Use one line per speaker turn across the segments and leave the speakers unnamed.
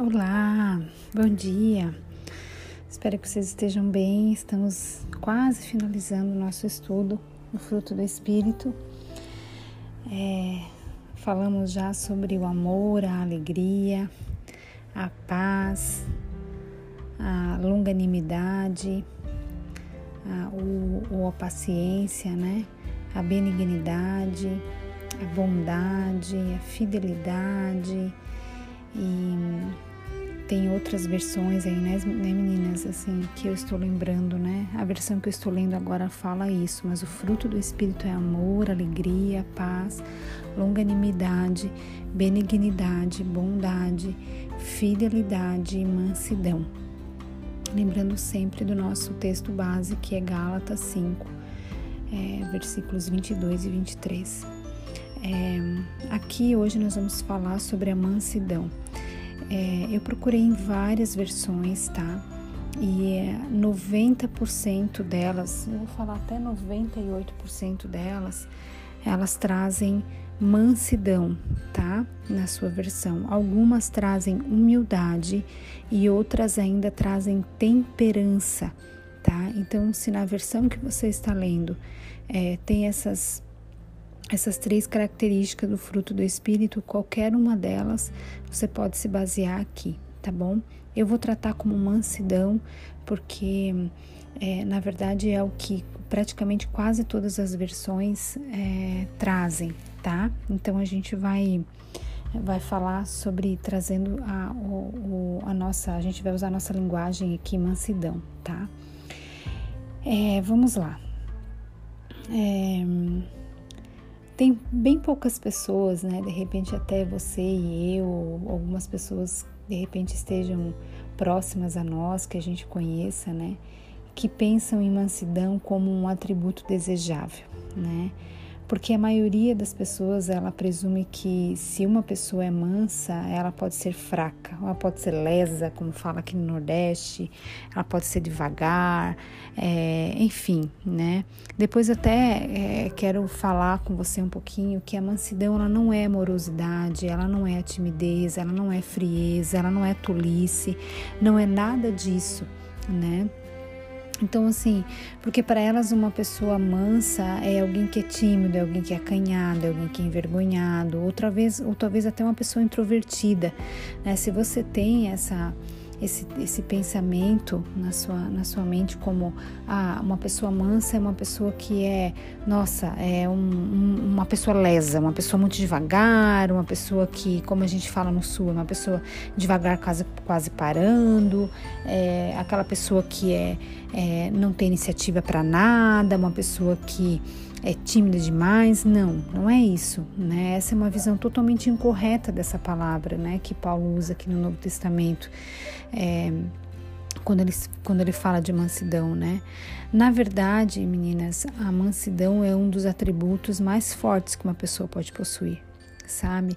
Olá, bom dia. Espero que vocês estejam bem. Estamos quase finalizando o nosso estudo, o fruto do Espírito. É, falamos já sobre o amor, a alegria, a paz, a longanimidade, a, o, a paciência, né? A benignidade, a bondade, a fidelidade e tem outras versões aí, né, né, meninas, assim, que eu estou lembrando, né? A versão que eu estou lendo agora fala isso, mas o fruto do Espírito é amor, alegria, paz, longanimidade, benignidade, bondade, fidelidade e mansidão. Lembrando sempre do nosso texto base, que é Gálatas 5, é, versículos 22 e 23. É, aqui hoje nós vamos falar sobre a mansidão. É, eu procurei em várias versões, tá? E 90% delas, eu vou falar até 98% delas, elas trazem mansidão, tá? Na sua versão. Algumas trazem humildade e outras ainda trazem temperança, tá? Então, se na versão que você está lendo é, tem essas essas três características do fruto do Espírito, qualquer uma delas você pode se basear aqui, tá bom? Eu vou tratar como mansidão, porque é, na verdade é o que praticamente quase todas as versões é, trazem, tá? Então a gente vai vai falar sobre trazendo a, o, a nossa, a gente vai usar a nossa linguagem aqui, mansidão, tá? É, vamos lá. É, tem bem poucas pessoas, né? De repente até você e eu, algumas pessoas de repente estejam próximas a nós, que a gente conheça, né? Que pensam em mansidão como um atributo desejável, né? Porque a maioria das pessoas ela presume que se uma pessoa é mansa, ela pode ser fraca, ela pode ser lesa, como fala aqui no Nordeste, ela pode ser devagar, é, enfim, né? Depois até é, quero falar com você um pouquinho que a mansidão ela não é morosidade, ela não é timidez, ela não é frieza, ela não é tolice, não é nada disso, né? Então, assim, porque para elas uma pessoa mansa é alguém que é tímido, é alguém que é acanhado, é alguém que é envergonhado, outra vez, ou talvez até uma pessoa introvertida. Né? Se você tem essa esse, esse pensamento na sua, na sua mente como ah, uma pessoa mansa é uma pessoa que é, nossa, é um, um, uma pessoa lesa, uma pessoa muito devagar, uma pessoa que, como a gente fala no sul, é uma pessoa devagar quase, quase parando, é aquela pessoa que é, é não tem iniciativa para nada, uma pessoa que é tímida demais. Não, não é isso, né? Essa é uma visão totalmente incorreta dessa palavra, né? Que Paulo usa aqui no Novo Testamento. É, quando ele, quando ele fala de mansidão, né? Na verdade, meninas, a mansidão é um dos atributos mais fortes que uma pessoa pode possuir, sabe?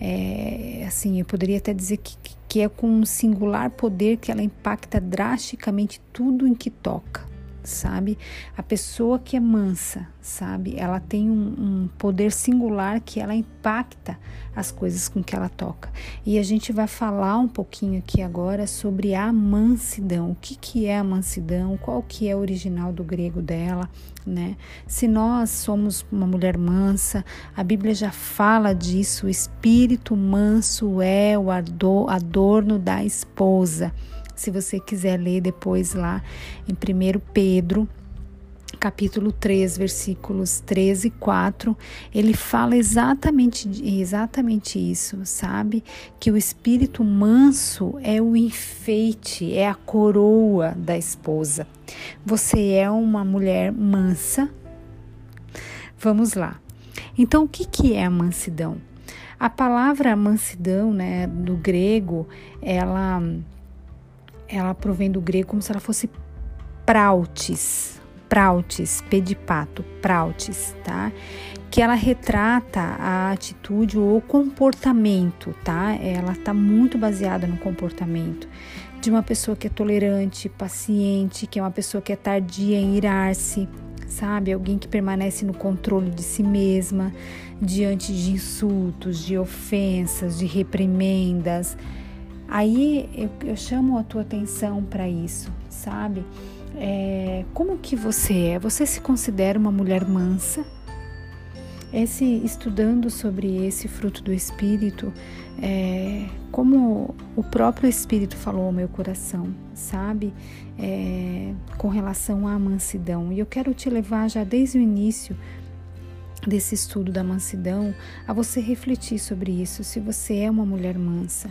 É, assim, eu poderia até dizer que, que é com um singular poder que ela impacta drasticamente tudo em que toca, sabe? A pessoa que é mansa, sabe? Ela tem um, um, poder singular que ela impacta as coisas com que ela toca. E a gente vai falar um pouquinho aqui agora sobre a mansidão. O que, que é a mansidão? Qual que é o original do grego dela, né? Se nós somos uma mulher mansa, a Bíblia já fala disso. O espírito manso é o adorno da esposa se você quiser ler depois lá em 1 Pedro, capítulo 3, versículos 13 e 4, ele fala exatamente, exatamente isso, sabe? Que o espírito manso é o enfeite, é a coroa da esposa. Você é uma mulher mansa. Vamos lá. Então, o que, que é a mansidão? A palavra mansidão, né, do grego, ela ela provém do grego como se ela fosse prautes, prautes, pedipato, prautes, tá? Que ela retrata a atitude ou o comportamento, tá? Ela tá muito baseada no comportamento de uma pessoa que é tolerante, paciente, que é uma pessoa que é tardia em irar-se, sabe? Alguém que permanece no controle de si mesma diante de insultos, de ofensas, de reprimendas Aí eu, eu chamo a tua atenção para isso, sabe? É, como que você é? Você se considera uma mulher mansa? Esse estudando sobre esse fruto do Espírito, é, como o próprio Espírito falou ao meu coração, sabe? É, com relação à mansidão. E eu quero te levar já desde o início desse estudo da mansidão a você refletir sobre isso, se você é uma mulher mansa.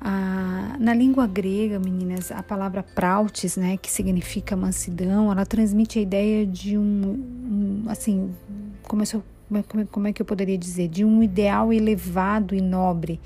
Ah, na língua grega, meninas, a palavra prautes, né, que significa mansidão, ela transmite a ideia de um, um assim, como, eu, como, como é que eu poderia dizer, de um ideal elevado e nobre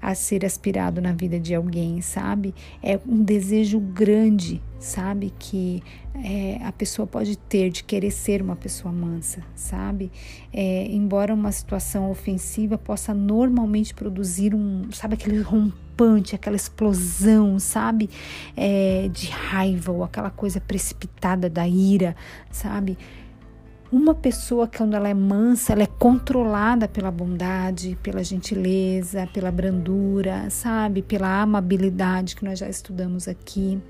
a ser aspirado na vida de alguém, sabe? É um desejo grande, sabe? Que é, a pessoa pode ter de querer ser uma pessoa mansa, sabe? É, embora uma situação ofensiva possa normalmente produzir um, sabe, aquele rompante, aquela explosão, sabe? É, de raiva ou aquela coisa precipitada da ira, sabe? Uma pessoa quando ela é mansa, ela é controlada pela bondade, pela gentileza, pela brandura, sabe? Pela amabilidade que nós já estudamos aqui.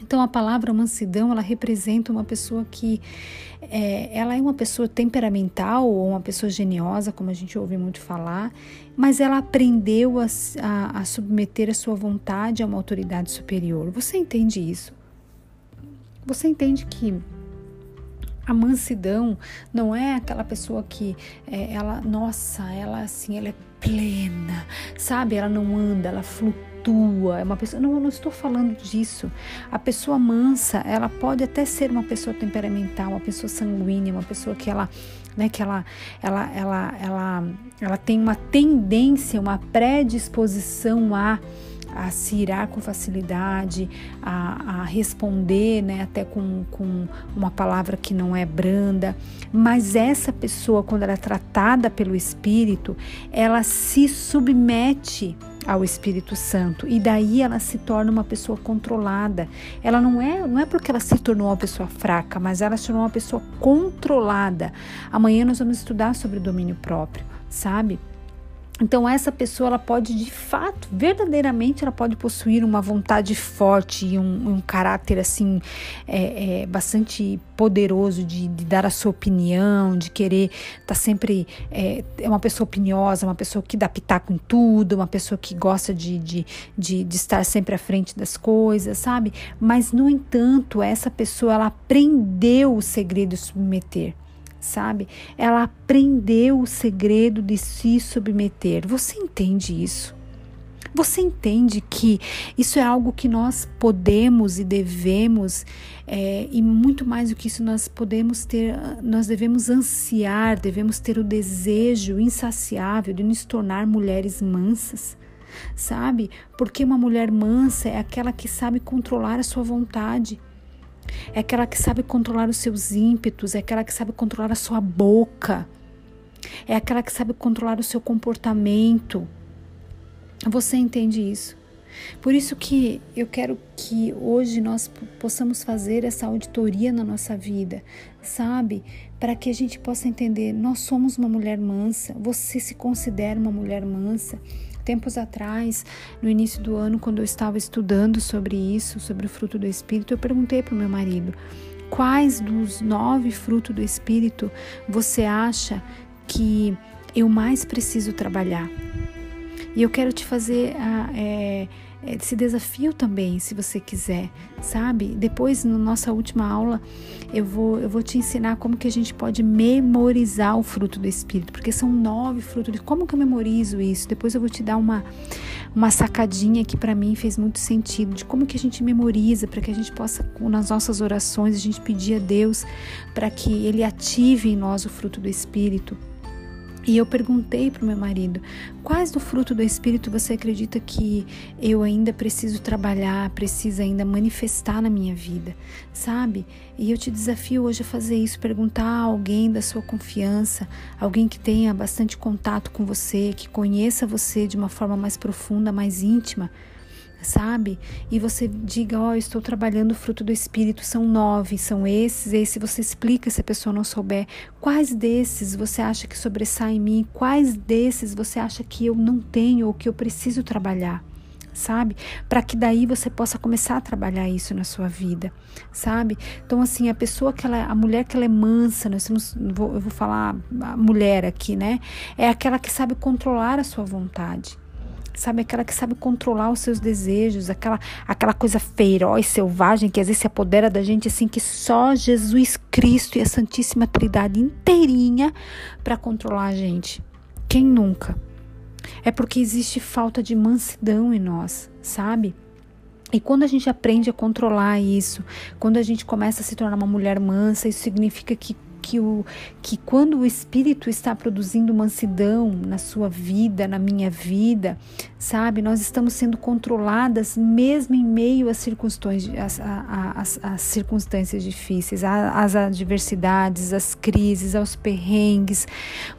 Então a palavra mansidão ela representa uma pessoa que é, ela é uma pessoa temperamental ou uma pessoa geniosa, como a gente ouve muito falar, mas ela aprendeu a, a, a submeter a sua vontade a uma autoridade superior. Você entende isso? Você entende que a mansidão não é aquela pessoa que é, ela, nossa, ela assim, ela é plena, sabe? Ela não anda, ela flutua. É uma pessoa. Não, eu não estou falando disso. A pessoa mansa, ela pode até ser uma pessoa temperamental, uma pessoa sanguínea, uma pessoa que ela né, que ela, ela, ela, ela, ela tem uma tendência, uma predisposição a a se irar com facilidade, a, a responder né, até com, com uma palavra que não é branda. Mas essa pessoa, quando ela é tratada pelo Espírito, ela se submete ao Espírito Santo e daí ela se torna uma pessoa controlada. Ela não é, não é porque ela se tornou uma pessoa fraca, mas ela se tornou uma pessoa controlada. Amanhã nós vamos estudar sobre domínio próprio, sabe? Então essa pessoa ela pode de fato, verdadeiramente, ela pode possuir uma vontade forte e um, um caráter assim é, é, bastante poderoso de, de, dar a sua opinião, de querer estar tá sempre é, é, uma pessoa opiniosa, uma pessoa que dá pitaco em tudo, uma pessoa que gosta de, de, de, de estar sempre à frente das coisas, sabe? Mas no entanto essa pessoa ela aprendeu o segredo de submeter sabe? Ela aprendeu o segredo de se submeter. Você entende isso? Você entende que isso é algo que nós podemos e devemos, é, e muito mais do que isso, nós podemos ter, nós devemos ansiar, devemos ter o desejo insaciável de nos tornar mulheres mansas, sabe? Porque uma mulher mansa é aquela que sabe controlar a sua vontade é aquela que sabe controlar os seus ímpetos, é aquela que sabe controlar a sua boca, é aquela que sabe controlar o seu comportamento. Você entende isso? Por isso que eu quero que hoje nós possamos fazer essa auditoria na nossa vida, sabe? Para que a gente possa entender, nós somos uma mulher mansa, você se considera uma mulher mansa. Tempos atrás, no início do ano, quando eu estava estudando sobre isso, sobre o fruto do Espírito, eu perguntei para o meu marido: quais dos nove frutos do Espírito você acha que eu mais preciso trabalhar? E eu quero te fazer a. É, esse desafio também, se você quiser, sabe? Depois, na nossa última aula, eu vou, eu vou te ensinar como que a gente pode memorizar o fruto do Espírito, porque são nove frutos. Como que eu memorizo isso? Depois eu vou te dar uma, uma sacadinha que para mim fez muito sentido, de como que a gente memoriza, para que a gente possa, nas nossas orações, a gente pedir a Deus para que Ele ative em nós o fruto do Espírito e eu perguntei para o meu marido: quais do fruto do Espírito você acredita que eu ainda preciso trabalhar, preciso ainda manifestar na minha vida, sabe? E eu te desafio hoje a fazer isso: perguntar a alguém da sua confiança, alguém que tenha bastante contato com você, que conheça você de uma forma mais profunda, mais íntima sabe? E você diga, ó, oh, estou trabalhando o fruto do Espírito, são nove, são esses, esse você explica se a pessoa não souber. Quais desses você acha que sobressai em mim? Quais desses você acha que eu não tenho ou que eu preciso trabalhar? sabe? Para que daí você possa começar a trabalhar isso na sua vida, sabe? Então assim, a pessoa que ela, a mulher que ela é mansa, nós temos, eu vou falar a mulher aqui, né? É aquela que sabe controlar a sua vontade. Sabe, aquela que sabe controlar os seus desejos, aquela, aquela coisa feroz, selvagem, que às vezes se apodera da gente assim, que só Jesus Cristo e a Santíssima Trindade inteirinha para controlar a gente. Quem nunca? É porque existe falta de mansidão em nós, sabe? E quando a gente aprende a controlar isso, quando a gente começa a se tornar uma mulher mansa, isso significa que que, o, que quando o Espírito está produzindo mansidão na sua vida, na minha vida, sabe, nós estamos sendo controladas mesmo em meio às circunstâncias, às, às, às circunstâncias difíceis, às adversidades, às crises, aos perrengues.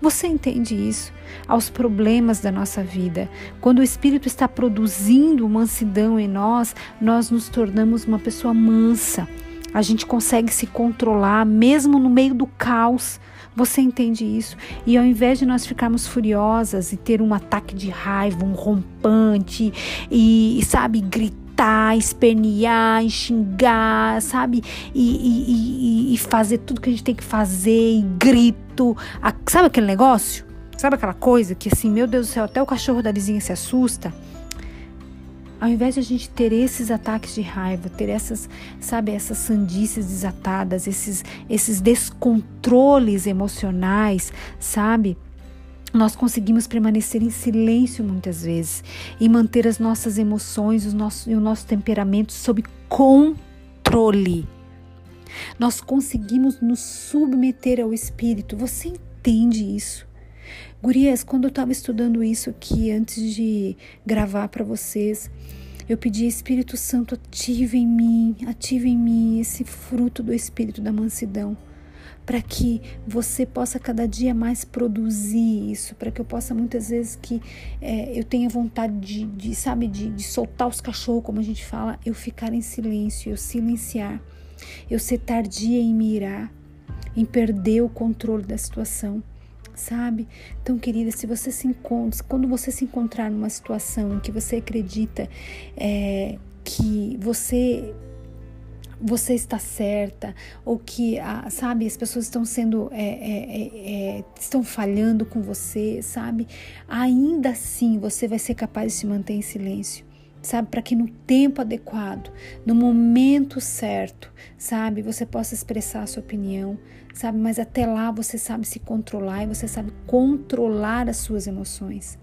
Você entende isso? Aos problemas da nossa vida. Quando o Espírito está produzindo mansidão em nós, nós nos tornamos uma pessoa mansa a gente consegue se controlar mesmo no meio do caos. Você entende isso? E ao invés de nós ficarmos furiosas e ter um ataque de raiva, um rompante e, e sabe, gritar, espernear, xingar, sabe? E, e, e, fazer tudo que a gente tem que fazer, e grito. sabe aquele negócio? Sabe aquela coisa que assim, meu Deus do céu, até o cachorro da vizinha se assusta? Ao invés de a gente ter esses ataques de raiva, ter essas, sabe, essas sandices desatadas, esses, esses descontroles emocionais, sabe? Nós conseguimos permanecer em silêncio muitas vezes e manter as nossas emoções os nossos, e o nosso temperamento sob controle. Nós conseguimos nos submeter ao Espírito. Você entende isso? Gurias, quando eu estava estudando isso aqui, antes de gravar para vocês, eu pedi, Espírito Santo, ative em mim, ative em mim esse fruto do Espírito da mansidão, para que você possa cada dia mais produzir isso, para que eu possa muitas vezes que é, eu tenha vontade de, de sabe, de, de soltar os cachorros, como a gente fala, eu ficar em silêncio, eu silenciar, eu ser tardia em me irar, em perder o controle da situação sabe? Então, querida, se você se encontra, quando você se encontrar numa situação em que você acredita é, que você você está certa ou que sabe as pessoas estão sendo é, é, é, é, estão falhando com você sabe ainda assim você vai ser capaz de se manter em silêncio sabe para que no tempo adequado no momento certo sabe você possa expressar a sua opinião sabe? Mas até lá você sabe se controlar e você sabe controlar as suas emoções.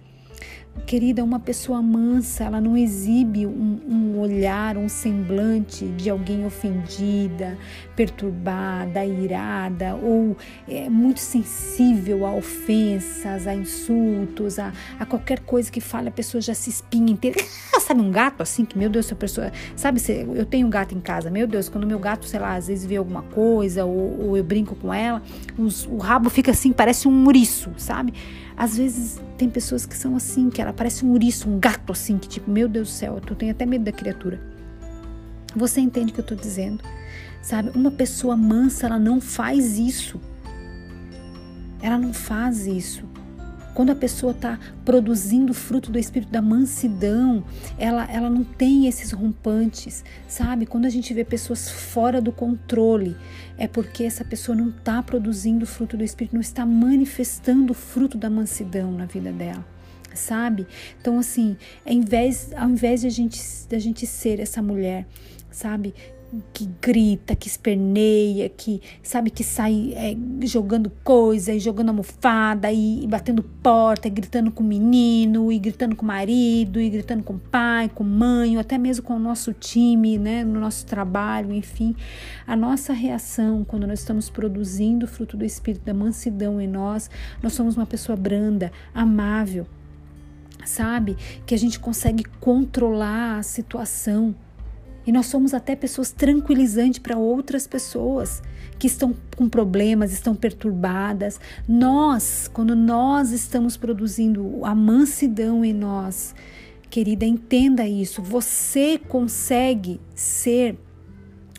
Querida, uma pessoa mansa, ela não exibe um, um, olhar, um semblante de alguém ofendida, perturbada, irada ou é, muito sensível a ofensas, a insultos, a, a qualquer coisa que fale, a pessoa já se espinha inteira. Ah, sabe um gato assim, que meu Deus, essa pessoa. Sabe, eu tenho um gato em casa, meu Deus, quando meu gato, sei lá, às vezes vê alguma coisa ou, ou eu brinco com ela, os, o rabo fica assim, parece um muriço, sabe? Às vezes tem pessoas que são assim, que ela parece um ouriço, um gato assim, que tipo, meu Deus do céu, eu tenho até medo da criatura. Você entende o que eu tô dizendo? Sabe? Uma pessoa mansa, ela não faz isso. Ela não faz isso. Quando a pessoa está produzindo fruto do espírito da mansidão, ela, ela não tem esses rompantes, sabe? Quando a gente vê pessoas fora do controle, é porque essa pessoa não está produzindo fruto do espírito, não está manifestando o fruto da mansidão na vida dela sabe? Então, assim, ao invés, ao invés de a gente, de a gente ser essa mulher, sabe? Que grita, que esperneia, que sabe que sai é, jogando coisa e jogando almofada e, e, batendo porta, e gritando com o menino, e gritando com o marido, e gritando com o pai, com mãe, ou até mesmo com o nosso time, né, no nosso trabalho, enfim. A nossa reação quando nós estamos produzindo o fruto do espírito da mansidão em nós, nós somos uma pessoa branda, amável, sabe? Que a gente consegue controlar a situação e nós somos até pessoas tranquilizantes para outras pessoas que estão com problemas, estão perturbadas. Nós, quando nós estamos produzindo a mansidão em nós, querida, entenda isso. Você consegue ser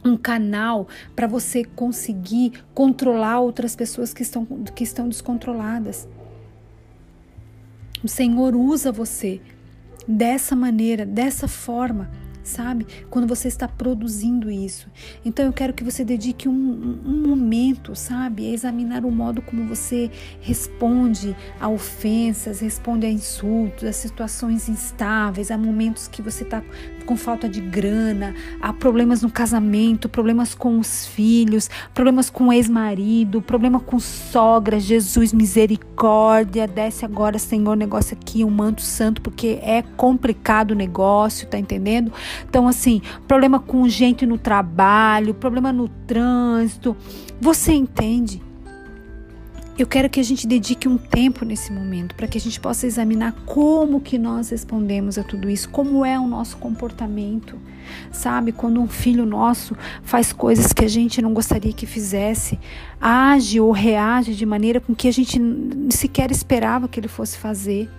um canal para você conseguir controlar outras pessoas que estão, que estão descontroladas. O Senhor usa você dessa maneira, dessa forma sabe? Quando você está produzindo isso. Então eu quero que você dedique um, um, momento, sabe? A examinar o modo como você responde a ofensas, responde a insultos, a situações instáveis, a momentos que você está com falta de grana, há problemas no casamento, problemas com os filhos, problemas com o ex-marido, problema com sogra. Jesus, misericórdia, desce agora, Senhor, negócio aqui, um manto santo, porque é complicado o negócio, tá entendendo? Então, assim, problema com gente no trabalho, problema no trânsito. Você entende? Eu quero que a gente dedique um tempo nesse momento para que a gente possa examinar como que nós respondemos a tudo isso, como é o nosso comportamento. Sabe, quando um filho nosso faz coisas que a gente não gostaria que fizesse, age ou reage de maneira com que a gente sequer esperava que ele fosse fazer.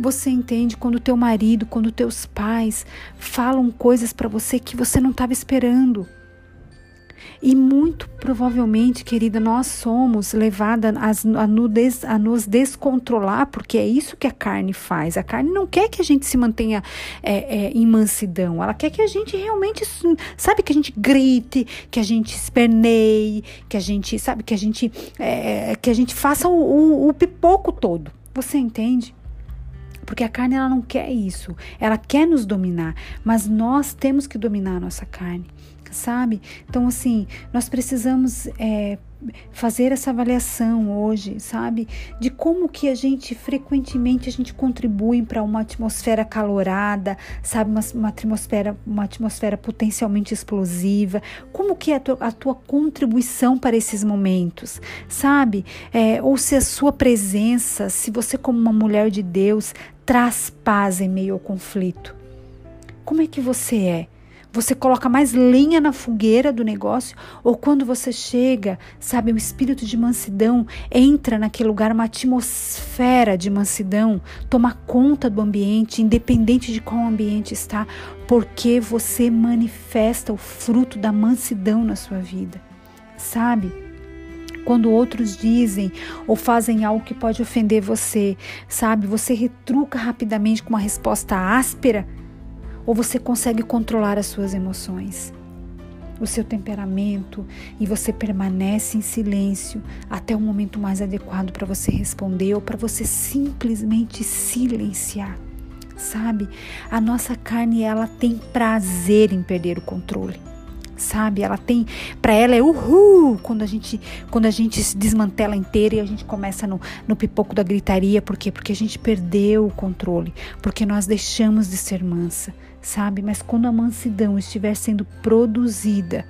Você entende quando teu marido, quando teus pais falam coisas para você que você não estava esperando. E muito provavelmente, querida, nós somos levadas a, a, nos descontrolar, porque é isso que a carne faz. A carne não quer que a gente se mantenha é, é, em mansidão, ela quer que a gente realmente, sabe, que a gente grite, que a gente esperneie, que a gente, sabe, que a gente, é, que a gente faça o, o, o pipoco todo. Você entende? Porque a carne ela não quer isso. Ela quer nos dominar, mas nós temos que dominar a nossa carne, sabe? Então assim, nós precisamos é, fazer essa avaliação hoje, sabe? De como que a gente frequentemente a gente contribui para uma atmosfera calorada, sabe? Uma, uma, atmosfera, uma atmosfera potencialmente explosiva. Como que é a tua, a tua contribuição para esses momentos, sabe? É, ou se a sua presença, se você como uma mulher de Deus traz paz em meio ao conflito. Como é que você é? Você coloca mais lenha na fogueira do negócio ou quando você chega, sabe, o espírito de mansidão entra naquele lugar, uma atmosfera de mansidão, toma conta do ambiente, independente de qual ambiente está, porque você manifesta o fruto da mansidão na sua vida. Sabe? quando outros dizem ou fazem algo que pode ofender você, sabe? Você retruca rapidamente com uma resposta áspera ou você consegue controlar as suas emoções, o seu temperamento e você permanece em silêncio até o momento mais adequado para você responder ou para você simplesmente silenciar. Sabe? A nossa carne ela tem prazer em perder o controle sabe? Ela tem, para ela é uhul quando a gente quando a gente se desmantela inteira e a gente começa no, no pipoco da gritaria, por quê? Porque a gente perdeu o controle, porque nós deixamos de ser mansa, sabe? Mas quando a mansidão estiver sendo produzida,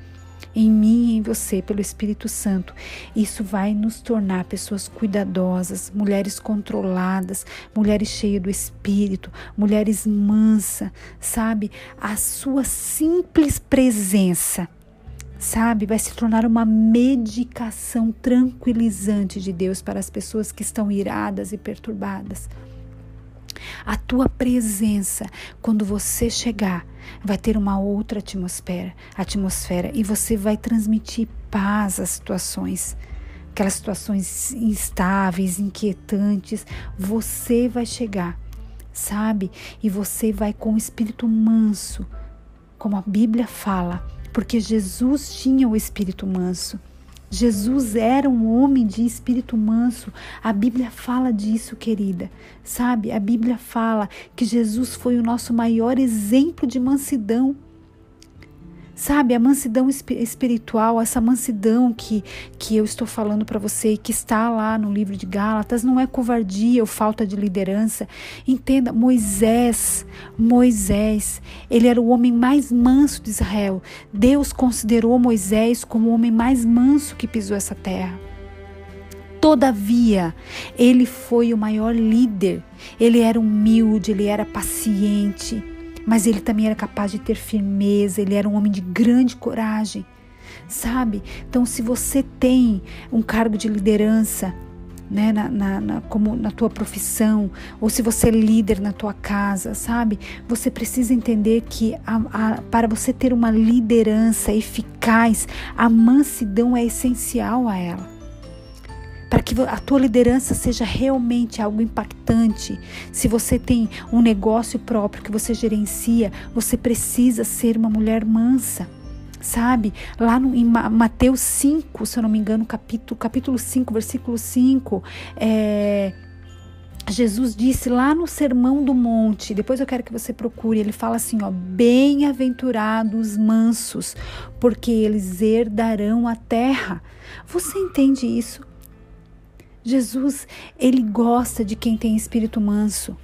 em mim e em você pelo Espírito Santo. Isso vai nos tornar pessoas cuidadosas, mulheres controladas, mulheres cheias do Espírito, mulheres mansas, sabe? A sua simples presença sabe, vai se tornar uma medicação tranquilizante de Deus para as pessoas que estão iradas e perturbadas. A tua presença, quando você chegar, vai ter uma outra atmosfera, atmosfera e você vai transmitir paz às situações. Aquelas situações instáveis, inquietantes, você vai chegar, sabe? E você vai com o espírito manso, como a Bíblia fala, porque Jesus tinha o espírito manso. Jesus era um homem de espírito manso. A Bíblia fala disso, querida. Sabe? A Bíblia fala que Jesus foi o nosso maior exemplo de mansidão. Sabe, a mansidão espiritual, essa mansidão que, que eu estou falando para você, que está lá no livro de Gálatas, não é covardia ou falta de liderança. Entenda, Moisés, Moisés, ele era o homem mais manso de Israel. Deus considerou Moisés como o homem mais manso que pisou essa terra. Todavia, ele foi o maior líder. Ele era humilde, ele era paciente mas ele também era capaz de ter firmeza, ele era um homem de grande coragem, sabe? Então, se você tem um cargo de liderança, né, na, na, na, como na tua profissão, ou se você é líder na tua casa, sabe? Você precisa entender que a, a, para você ter uma liderança eficaz, a mansidão é essencial a ela. Para que a tua liderança seja realmente algo impactante. Se você tem um negócio próprio que você gerencia, você precisa ser uma mulher mansa. Sabe, lá no, em Mateus 5, se eu não me engano, capítulo, capítulo 5, versículo 5, é, Jesus disse lá no Sermão do Monte, depois eu quero que você procure, ele fala assim, ó, bem-aventurados mansos, porque eles herdarão a terra. Você entende isso? Jesus, ele gosta de quem tem espírito manso.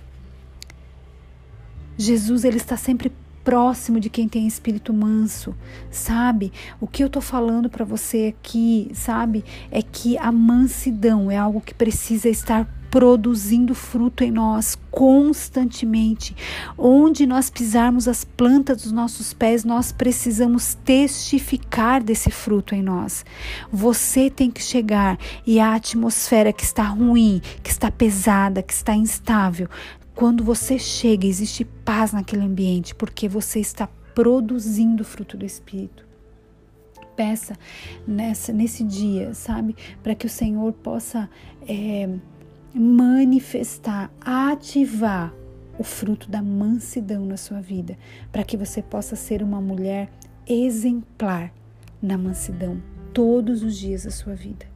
Jesus, ele está sempre próximo de quem tem espírito manso, sabe? O que eu tô falando para você aqui, sabe, é que a mansidão é algo que precisa estar produzindo fruto em nós constantemente. Onde nós pisarmos as plantas dos nossos pés, nós precisamos testificar desse fruto em nós. Você tem que chegar e a atmosfera que está ruim, que está pesada, que está instável, quando você chega, existe paz naquele ambiente, porque você está produzindo fruto do Espírito peça nessa, nesse dia, sabe? Para que o Senhor possa é, manifestar, ativar o fruto da mansidão na sua vida, para que você possa ser uma mulher exemplar na mansidão todos os dias da sua vida.